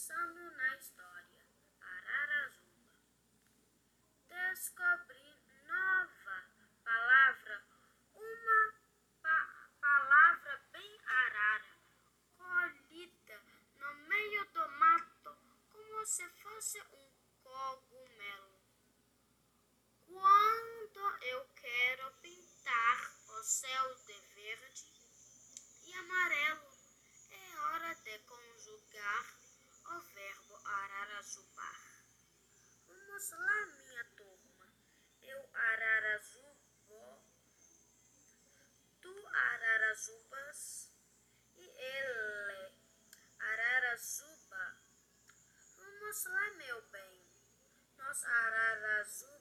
Pensando na história, Ararazuba. Descobri nova palavra, uma pa palavra bem arara, colhida no meio do mato, como se fosse um cogumelo. Quando eu quero pintar o céu de verde e amarelo, é hora de conjugar ararazubar. Vamos lá, minha turma. Eu ararazubo, tu ararazubas e ele ararazuba. Vamos lá, meu bem. Nós ararazuba